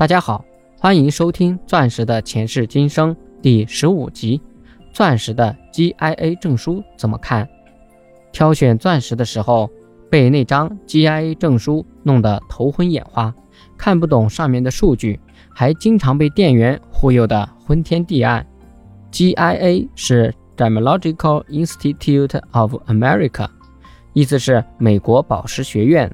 大家好，欢迎收听《钻石的前世今生》第十五集：钻石的 GIA 证书怎么看？挑选钻石的时候，被那张 GIA 证书弄得头昏眼花，看不懂上面的数据，还经常被店员忽悠得昏天地暗。GIA 是 Gemological Institute of America，意思是美国宝石学院，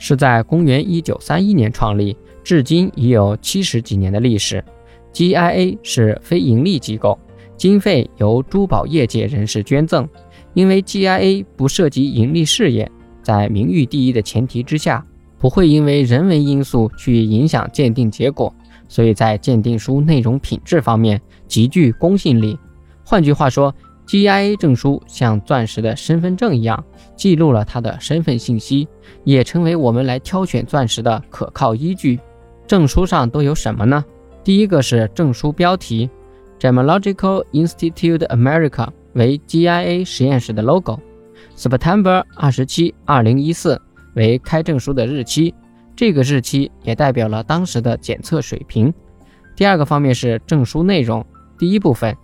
是在公元一九三一年创立。至今已有七十几年的历史。GIA 是非盈利机构，经费由珠宝业界人士捐赠。因为 GIA 不涉及盈利事业，在名誉第一的前提之下，不会因为人为因素去影响鉴定结果，所以在鉴定书内容品质方面极具公信力。换句话说，GIA 证书像钻石的身份证一样，记录了它的身份信息，也成为我们来挑选钻石的可靠依据。证书上都有什么呢？第一个是证书标题，Gemological Institute America 为 GIA 实验室的 logo，September 二十七，二零一四为开证书的日期，这个日期也代表了当时的检测水平。第二个方面是证书内容，第一部分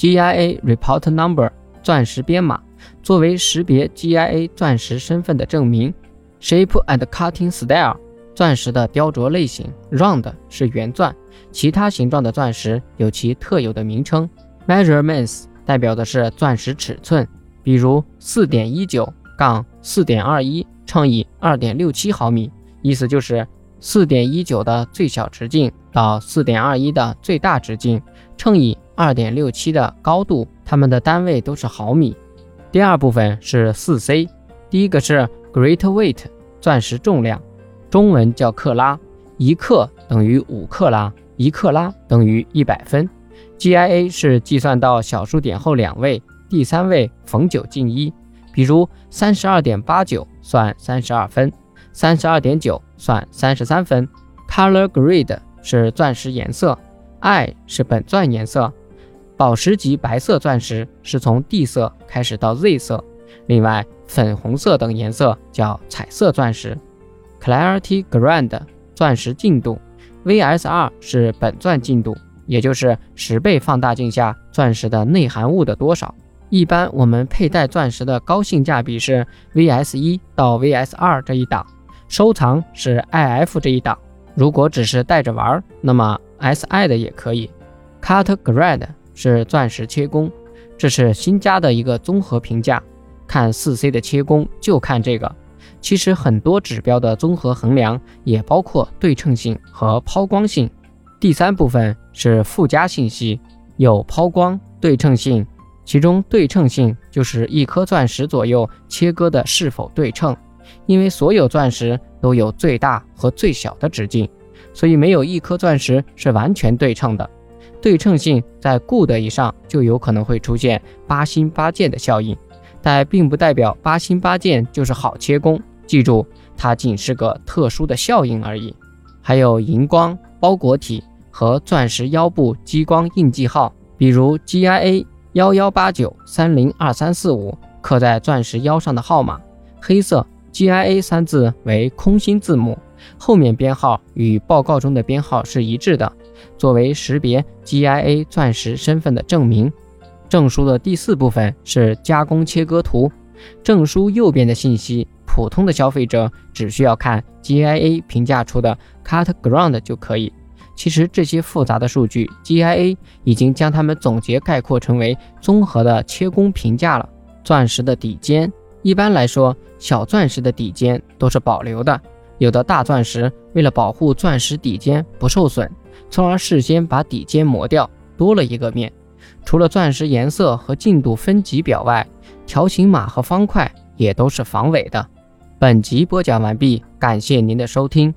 ，GIA Report Number 钻石编码，作为识别 GIA 钻石身份的证明，Shape and Cutting Style。钻石的雕琢类型，round 是圆钻，其他形状的钻石有其特有的名称。Measurements 代表的是钻石尺寸，比如四点一九杠四点二一乘以二点六七毫米，意思就是四点一九的最小直径到四点二一的最大直径乘以二点六七的高度，它们的单位都是毫米。第二部分是四 C，第一个是 Great Weight 钻石重量。中文叫克拉，一克等于五克拉，一克拉等于一百分。GIA 是计算到小数点后两位，第三位逢九进一。比如三十二点八九算三十二分，三十二点九算三十三分。Color grade 是钻石颜色，I 是本钻颜色。宝石级白色钻石是从 D 色开始到 Z 色，另外粉红色等颜色叫彩色钻石。Clarity grande 钻石净度，VSR 是本钻净度，也就是十倍放大镜下钻石的内含物的多少。一般我们佩戴钻石的高性价比是 VS 一到 VS 二这一档，收藏是 IF 这一档。如果只是带着玩，那么 SI 的也可以。Cut Grade 是钻石切工，这是新加的一个综合评价，看 4C 的切工就看这个。其实很多指标的综合衡量也包括对称性和抛光性。第三部分是附加信息，有抛光、对称性。其中对称性就是一颗钻石左右切割的是否对称。因为所有钻石都有最大和最小的直径，所以没有一颗钻石是完全对称的。对称性在 good 以上就有可能会出现八星八箭的效应，但并不代表八星八箭就是好切工。记住，它仅是个特殊的效应而已。还有荧光包裹体和钻石腰部激光印记号，比如 GIA 幺幺八九三零二三四五刻在钻石腰上的号码，黑色 GIA 三字为空心字母，后面编号与报告中的编号是一致的，作为识别 GIA 钻石身份的证明。证书的第四部分是加工切割图，证书右边的信息。普通的消费者只需要看 GIA 评价出的 Cut Ground 就可以。其实这些复杂的数据，GIA 已经将它们总结概括成为综合的切工评价了。钻石的底尖，一般来说，小钻石的底尖都是保留的。有的大钻石为了保护钻石底尖不受损，从而事先把底尖磨掉，多了一个面。除了钻石颜色和净度分级表外，条形码和方块也都是防伪的。本集播讲完毕，感谢您的收听。